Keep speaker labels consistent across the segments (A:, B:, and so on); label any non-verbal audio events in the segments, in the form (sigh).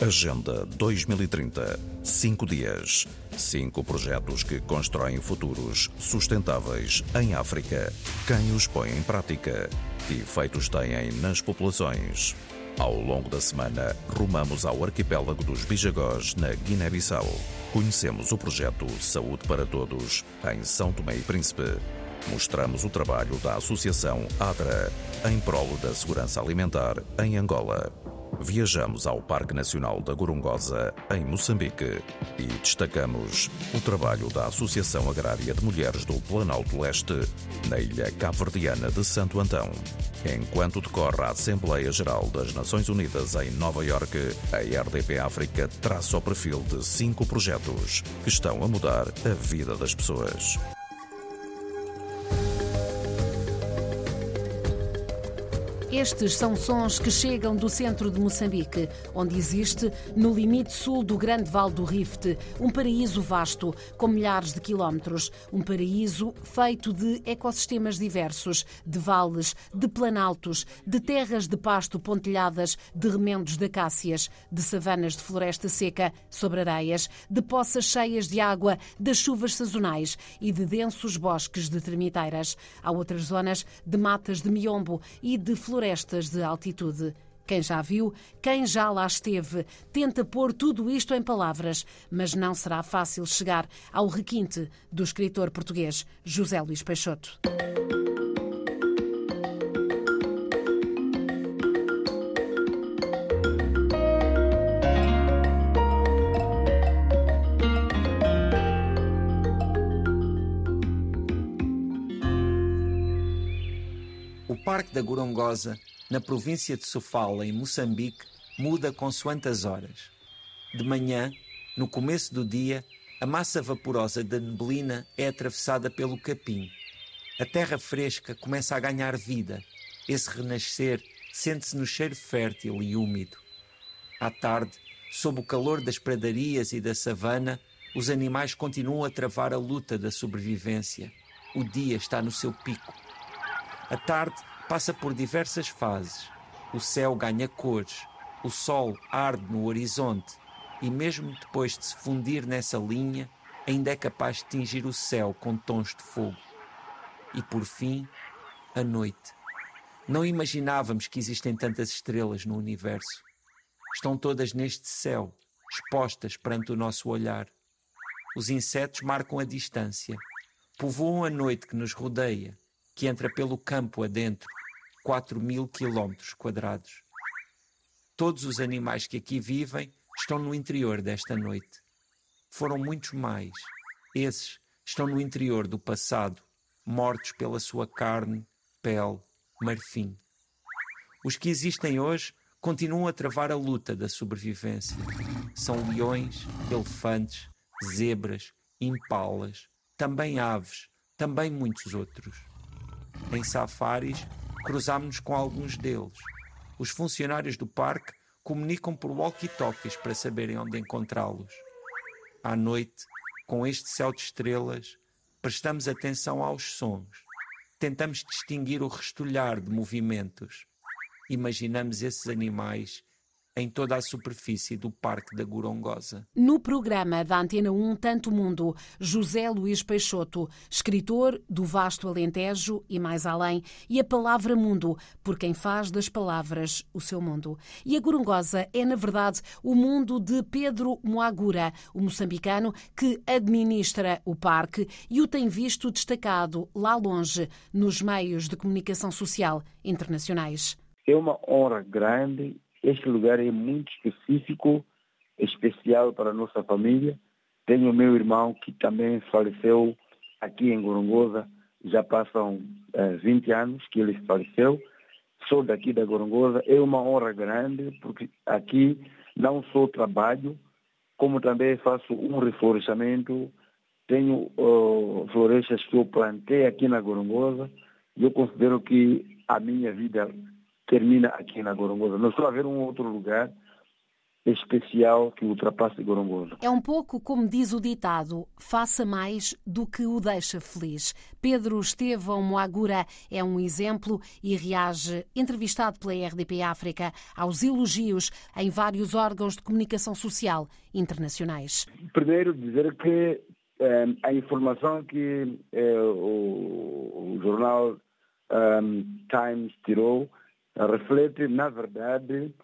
A: Agenda 2030. Cinco dias. Cinco projetos que constroem futuros sustentáveis em África. Quem os põe em prática? Que efeitos têm nas populações? Ao longo da semana, rumamos ao arquipélago dos Bijagós, na Guiné-Bissau. Conhecemos o projeto Saúde para Todos, em São Tomé e Príncipe. Mostramos o trabalho da Associação ADRA, em prol da segurança alimentar, em Angola. Viajamos ao Parque Nacional da Gorongosa, em Moçambique, e destacamos o trabalho da Associação Agrária de Mulheres do Planalto Leste, na ilha cabo-verdiana de Santo Antão. Enquanto decorre a Assembleia Geral das Nações Unidas em Nova Iorque, a RDP África traça o perfil de cinco projetos que estão a mudar a vida das pessoas.
B: Estes são sons que chegam do centro de Moçambique, onde existe, no limite sul do Grande Vale do Rift, um paraíso vasto, com milhares de quilómetros. Um paraíso feito de ecossistemas diversos, de vales, de planaltos, de terras de pasto pontilhadas, de remendos de acácias, de savanas de floresta seca sobre areias, de poças cheias de água, das chuvas sazonais e de densos bosques de termiteiras. Há outras zonas de matas de miombo e de florestas florestas de altitude. Quem já viu, quem já lá esteve, tenta pôr tudo isto em palavras, mas não será fácil chegar ao requinte do escritor português José Luís Peixoto.
C: Parque da Gorongosa, na província de Sofala, em Moçambique, muda consoante as horas. De manhã, no começo do dia, a massa vaporosa da neblina é atravessada pelo capim. A terra fresca começa a ganhar vida. Esse renascer sente-se no cheiro fértil e úmido. À tarde, sob o calor das pradarias e da savana, os animais continuam a travar a luta da sobrevivência. O dia está no seu pico. A tarde passa por diversas fases. O céu ganha cores, o sol arde no horizonte e, mesmo depois de se fundir nessa linha, ainda é capaz de tingir o céu com tons de fogo. E por fim, a noite. Não imaginávamos que existem tantas estrelas no universo. Estão todas neste céu, expostas perante o nosso olhar. Os insetos marcam a distância, povoam a noite que nos rodeia, que entra pelo campo adentro 4 mil quilómetros quadrados. Todos os animais que aqui vivem estão no interior desta noite. Foram muitos mais. Esses estão no interior do passado, mortos pela sua carne, pele, marfim. Os que existem hoje continuam a travar a luta da sobrevivência. São leões, elefantes, zebras, impalas, também aves, também muitos outros. Em safaris, cruzámos-nos com alguns deles. Os funcionários do parque comunicam por walkie-talkies para saberem onde encontrá-los. À noite, com este céu de estrelas, prestamos atenção aos sons. Tentamos distinguir o restolhar de movimentos. Imaginamos esses animais em toda a superfície do Parque da Gorongosa.
B: No programa da Antena 1 Tanto Mundo, José Luís Peixoto, escritor do vasto Alentejo e mais além, e a palavra mundo, por quem faz das palavras o seu mundo. E a Gorongosa é, na verdade, o mundo de Pedro Moagura, o moçambicano que administra o parque e o tem visto destacado lá longe nos meios de comunicação social internacionais.
D: É uma honra grande este lugar é muito específico, especial para a nossa família. Tenho meu irmão que também faleceu aqui em Gorongosa. Já passam é, 20 anos que ele faleceu. Sou daqui da Gorongosa. É uma honra grande, porque aqui não só trabalho, como também faço um reflorestamento. Tenho uh, florestas que eu plantei aqui na Gorongosa. E eu considero que a minha vida termina aqui na Gorongosa. Não estou a ver um outro lugar especial que ultrapasse Gorongosa.
B: É um pouco como diz o ditado, faça mais do que o deixa feliz. Pedro Estevão Moagura é um exemplo e reage, entrevistado pela RDP África, aos elogios em vários órgãos de comunicação social internacionais.
D: Primeiro, dizer que eh, a informação que eh, o, o, jornal um, Times tirou reflete, na verdade,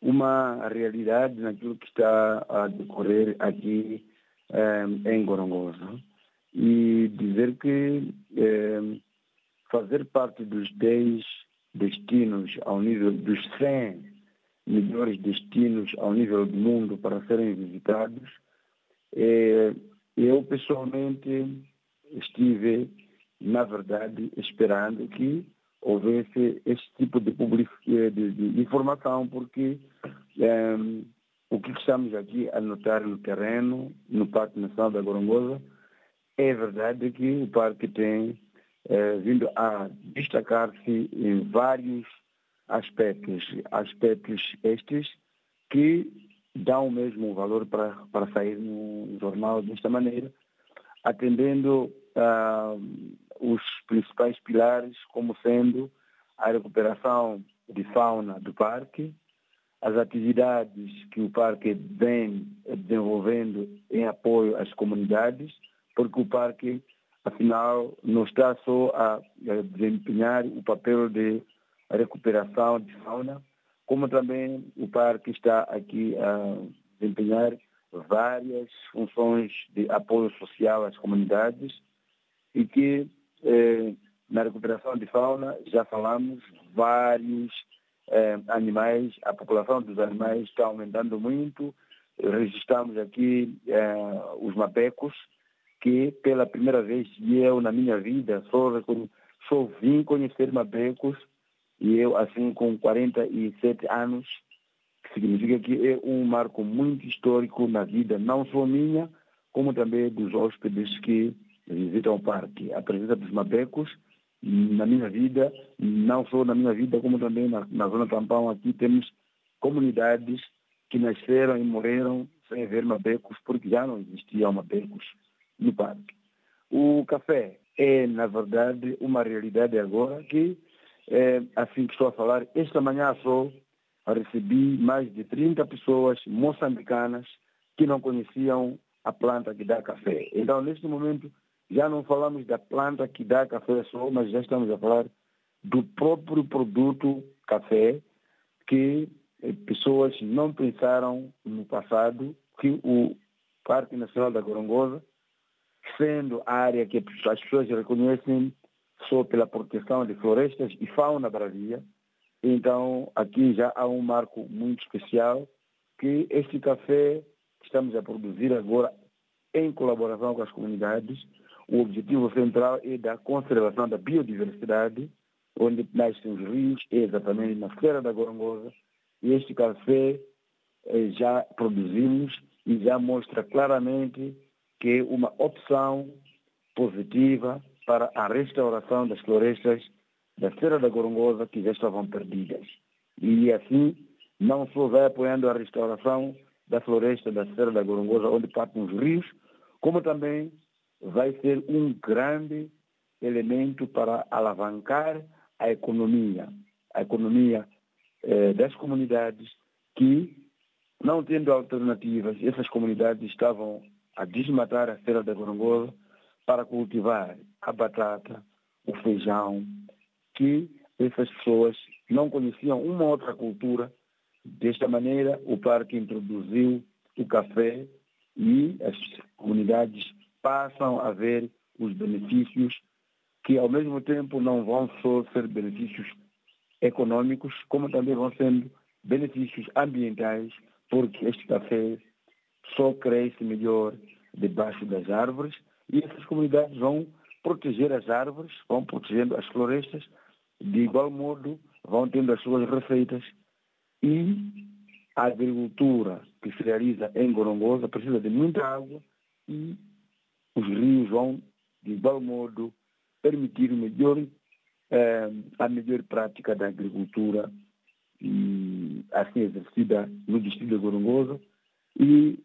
D: uma realidade naquilo que está a decorrer aqui um, em Gorongosa. E dizer que um, fazer parte dos 10 destinos ao nível dos 100 melhores destinos ao nível do mundo para serem visitados, é, eu pessoalmente estive, na verdade, esperando que houvesse este tipo de, de, de informação, porque um, ehm, o que estamos aqui a notar no terreno, no Parque Nacional da Gorongosa, é verdade que o parque tem eh, vindo a destacar-se em vários aspectos, aspectos estes que dão mesmo valor para, para sair no jornal desta maneira, atendendo uh, os principais pilares, como sendo a recuperação de fauna do parque, as atividades que o parque vem desenvolvendo em apoio às comunidades, porque o parque, afinal, não está só a desempenhar o papel de recuperação de fauna, como também o parque está aqui a desempenhar várias funções de apoio social às comunidades e que na recuperação de fauna já falamos vários eh, animais, a população dos animais está aumentando muito. Registramos aqui eh, os mapecos, que pela primeira vez eu na minha vida só, só vim conhecer mapecos e eu assim com 47 anos, que significa que é um marco muito histórico na vida, não só minha, como também dos hóspedes que visitam o parque. A presença dos mapecos na minha vida, não só na minha vida, como também na, na zona Tampão, aqui temos comunidades que nasceram e morreram sem ver mapecos, porque já não existiam mapecos no parque. O café é, na verdade, uma realidade agora que, é, assim que estou a falar, esta manhã só recebi mais de 30 pessoas moçambicanas que não conheciam a planta que dá café. Então, neste momento, já não falamos da planta que dá café só, mas já estamos a falar do próprio produto café que eh, pessoas não pensaram no passado que o Parque Nacional da Gorongosa, sendo a área que as pessoas reconhecem só pela proteção de florestas e fauna bravia, então aqui já há um marco muito especial que este café que estamos a produzir agora em colaboração com as comunidades o objetivo central é da conservação da biodiversidade, onde nascem os rios, é exatamente na Feira da Gorongosa. E este café eh, já produzimos e já mostra claramente que é uma opção positiva para a restauração das florestas da Feira da Gorongosa que já estavam perdidas. E assim, não só vai apoiando a restauração da floresta da Feira da Gorongosa, onde partem os rios, como também vai ser um grande elemento para alavancar a economia, a economia eh, das comunidades que, não tendo alternativas, essas comunidades estavam a desmatar a feira da Gorongola para cultivar a batata, o feijão, que essas pessoas não conheciam uma outra cultura. Desta maneira, o parque introduziu o café e as comunidades passam a ver os benefícios que ao mesmo tempo não vão só ser benefícios econômicos, como também vão sendo benefícios ambientais, porque este café só cresce melhor debaixo das árvores e essas comunidades vão proteger as árvores, vão protegendo as florestas, de igual modo vão tendo as suas receitas. E a agricultura que se realiza em Gorongosa precisa de muita água e os rios vão, de igual modo, permitir melhor, eh, a melhor prática da agricultura e assim exercida no distrito de Gorongosa e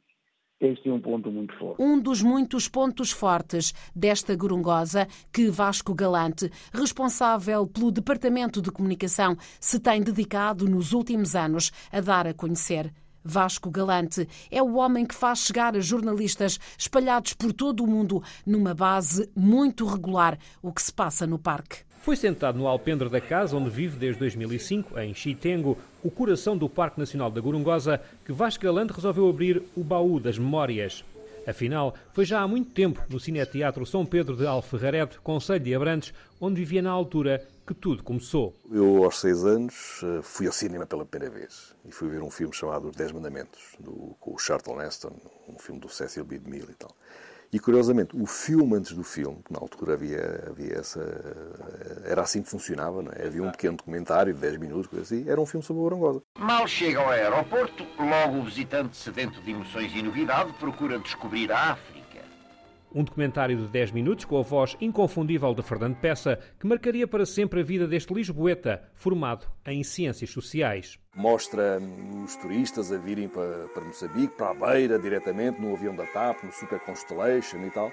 D: este é um ponto muito forte.
B: Um dos muitos pontos fortes desta Gorongosa que Vasco Galante, responsável pelo Departamento de Comunicação, se tem dedicado nos últimos anos a dar a conhecer. Vasco Galante é o homem que faz chegar a jornalistas espalhados por todo o mundo numa base muito regular o que se passa no parque.
E: Foi sentado no alpendre da casa onde vive desde 2005, em Chitengo, o coração do Parque Nacional da Gorongosa, que Vasco Galante resolveu abrir o baú das memórias. Afinal, foi já há muito tempo no Cineteatro São Pedro de Alferrarete, Conselho de Abrantes, onde vivia na altura que tudo começou.
F: Eu, aos seis anos, eh, fui ao cinema pela primeira vez e fui ver um filme chamado Os Dez Mandamentos, do, com o Charlton Heston, um filme do Cecil B. DeMille e tal. E curiosamente, o filme antes do filme, que na altura havia, havia essa. Era assim que funcionava, não é? havia um pequeno documentário de 10 minutos, coisa assim, era um filme sobre a Gorongosa.
G: Mal chega ao aeroporto, logo o visitante sedento de emoções e novidade procura descobrir a África.
E: Um documentário de 10 minutos com a voz inconfundível de Fernando Peça, que marcaria para sempre a vida deste Lisboeta, formado em Ciências Sociais.
F: Mostra os turistas a virem para, para Moçambique, para a Beira, diretamente, no avião da TAP, no Super Constellation e tal.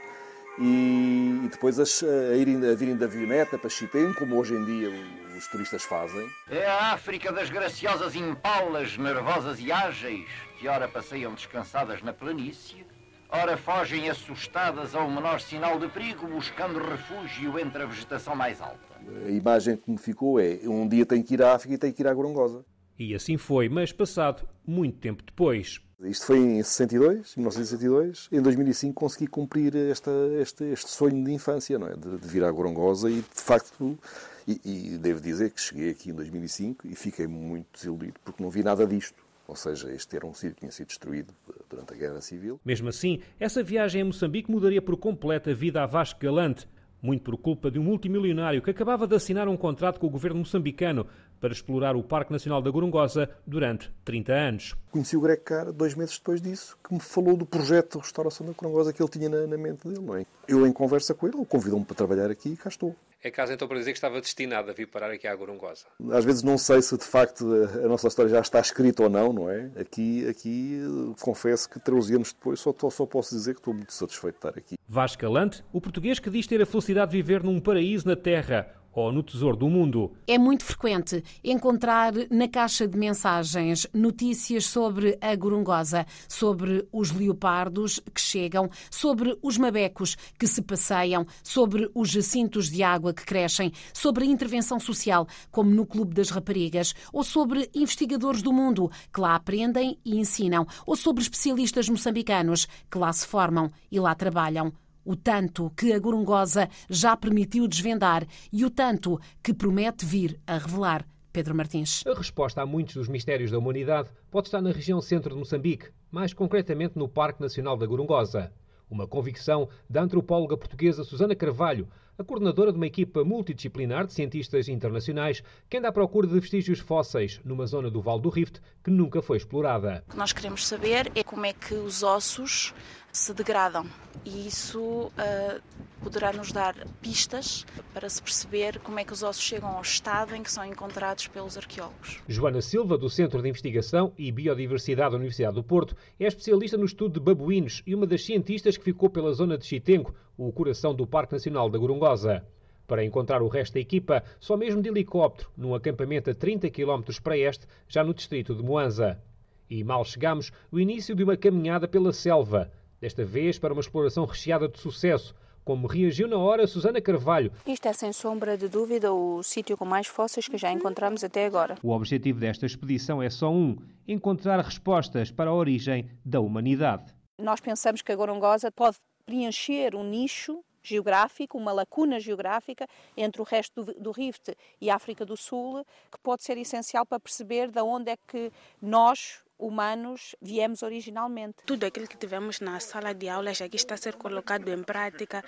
F: E, e depois as, a, irem, a virem da avioneta para Chitem, como hoje em dia os turistas fazem.
G: É a África das graciosas impalas, nervosas e ágeis, que ora passeiam descansadas na planície, ora fogem assustadas ao menor sinal de perigo, buscando refúgio entre a vegetação mais alta.
F: A imagem que me ficou é: um dia tenho que ir à África e tenho que ir à Gorongosa.
E: E assim foi, mas passado muito tempo depois.
F: Isto foi em 62, 1962. Em 2005 consegui cumprir esta, este, este sonho de infância, não é? De, de vir à Gorongosa e, de facto, e, e devo dizer que cheguei aqui em 2005 e fiquei muito desiludido porque não vi nada disto. Ou seja, este era um sítio que tinha sido destruído durante a Guerra Civil.
E: Mesmo assim, essa viagem a Moçambique mudaria por completo a vida a Vasco Galante, muito por culpa de um multimilionário que acabava de assinar um contrato com o governo moçambicano para explorar o Parque Nacional da Gorongosa durante 30 anos.
F: Conheci o Greg Carr dois meses depois disso, que me falou do projeto de restauração da Gorongosa que ele tinha na, na mente dele. Não é? Eu, em conversa com ele, ele convidou-me para trabalhar aqui e cá estou.
H: É caso então para dizer que estava destinado a vir parar aqui à Gorongosa.
F: Às vezes não sei se de facto a nossa história já está escrita ou não, não é? Aqui, aqui confesso que 13 anos depois só, só posso dizer que estou muito satisfeito de estar aqui.
E: Vasco Calante, o português que diz ter a felicidade de viver num paraíso na Terra, ou no Tesouro do Mundo.
B: É muito frequente encontrar na caixa de mensagens notícias sobre a gorongosa, sobre os leopardos que chegam, sobre os mabecos que se passeiam, sobre os jacintos de água que crescem, sobre a intervenção social, como no Clube das Raparigas, ou sobre investigadores do mundo que lá aprendem e ensinam, ou sobre especialistas moçambicanos que lá se formam e lá trabalham o tanto que a Gorongosa já permitiu desvendar e o tanto que promete vir a revelar. Pedro Martins.
E: A resposta a muitos dos mistérios da humanidade pode estar na região centro de Moçambique, mais concretamente no Parque Nacional da Gorongosa. Uma convicção da antropóloga portuguesa Susana Carvalho, a coordenadora de uma equipa multidisciplinar de cientistas internacionais que anda à procura de vestígios fósseis numa zona do Vale do Rift que nunca foi explorada.
I: O que nós queremos saber é como é que os ossos se degradam e isso uh, poderá nos dar pistas para se perceber como é que os ossos chegam ao estado em que são encontrados pelos arqueólogos.
E: Joana Silva, do Centro de Investigação e Biodiversidade da Universidade do Porto, é especialista no estudo de babuínos e uma das cientistas que ficou pela zona de Chitenco, o coração do Parque Nacional da Gorongosa. Para encontrar o resto da equipa, só mesmo de helicóptero, num acampamento a 30 km para este, já no distrito de Moanza. E mal chegamos, o início de uma caminhada pela selva, desta vez para uma exploração recheada de sucesso, como reagiu na hora Susana Carvalho.
J: Isto é sem sombra de dúvida o sítio com mais fósseis que já encontramos até agora.
E: O objetivo desta expedição é só um: encontrar respostas para a origem da humanidade.
J: Nós pensamos que a Gorongosa pode preencher um nicho geográfico, uma lacuna geográfica entre o resto do, do Rift e a África do Sul, que pode ser essencial para perceber de onde é que nós, humanos viemos originalmente.
K: Tudo aquilo que tivemos na sala de aulas aqui está a ser colocado em prática.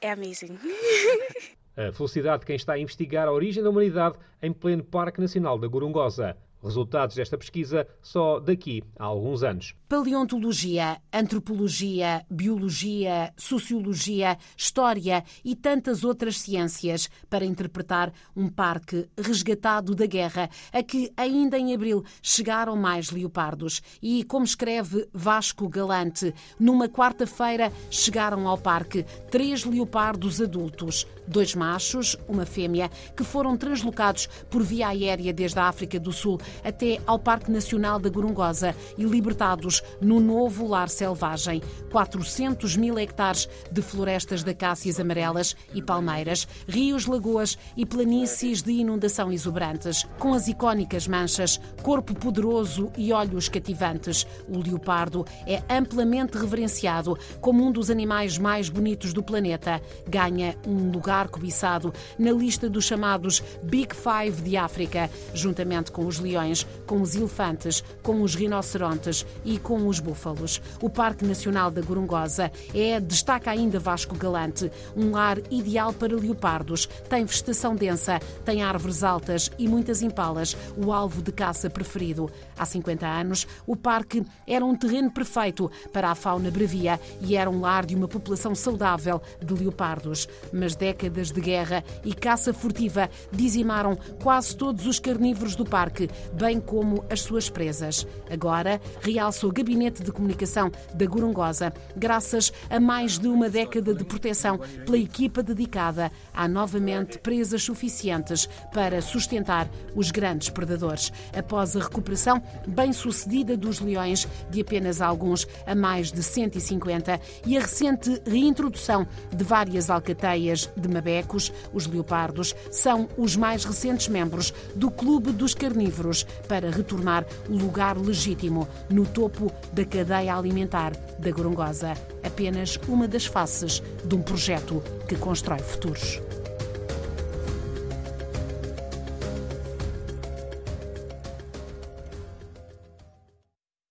K: É amazing. (laughs)
E: A felicidade de quem está a investigar a origem da humanidade em pleno Parque Nacional da Gorongosa. Resultados desta pesquisa só daqui a alguns anos.
B: Paleontologia, antropologia, biologia, sociologia, história e tantas outras ciências para interpretar um parque resgatado da guerra, a que ainda em abril chegaram mais leopardos. E, como escreve Vasco Galante, numa quarta-feira chegaram ao parque três leopardos adultos, dois machos, uma fêmea, que foram translocados por via aérea desde a África do Sul até ao Parque Nacional da Gorongosa e libertados no novo lar selvagem. 400 mil hectares de florestas de acácias amarelas e palmeiras, rios, lagoas e planícies de inundação exuberantes, com as icónicas manchas, corpo poderoso e olhos cativantes. O leopardo é amplamente reverenciado como um dos animais mais bonitos do planeta. Ganha um lugar cobiçado na lista dos chamados Big Five de África, juntamente com os leões, com os elefantes, com os rinocerontes e com os búfalos. O Parque Nacional da Gorongosa é, destaca ainda Vasco Galante, um lar ideal para leopardos. Tem vegetação densa, tem árvores altas e muitas impalas, o alvo de caça preferido. Há 50 anos, o parque era um terreno perfeito para a fauna bravia e era um lar de uma população saudável de leopardos. Mas décadas de guerra e caça furtiva dizimaram quase todos os carnívoros do parque, bem como as suas presas. Agora, realça o Gabinete de Comunicação da Gorongosa, graças a mais de uma década de proteção pela equipa dedicada, há novamente presas suficientes para sustentar os grandes predadores. Após a recuperação bem-sucedida dos leões, de apenas alguns a mais de 150, e a recente reintrodução de várias alcateias de mabecos, os leopardos são os mais recentes membros do Clube dos Carnívoros para retornar o lugar legítimo no topo da cadeia alimentar da Gorongosa. Apenas uma das faces de um projeto que constrói futuros.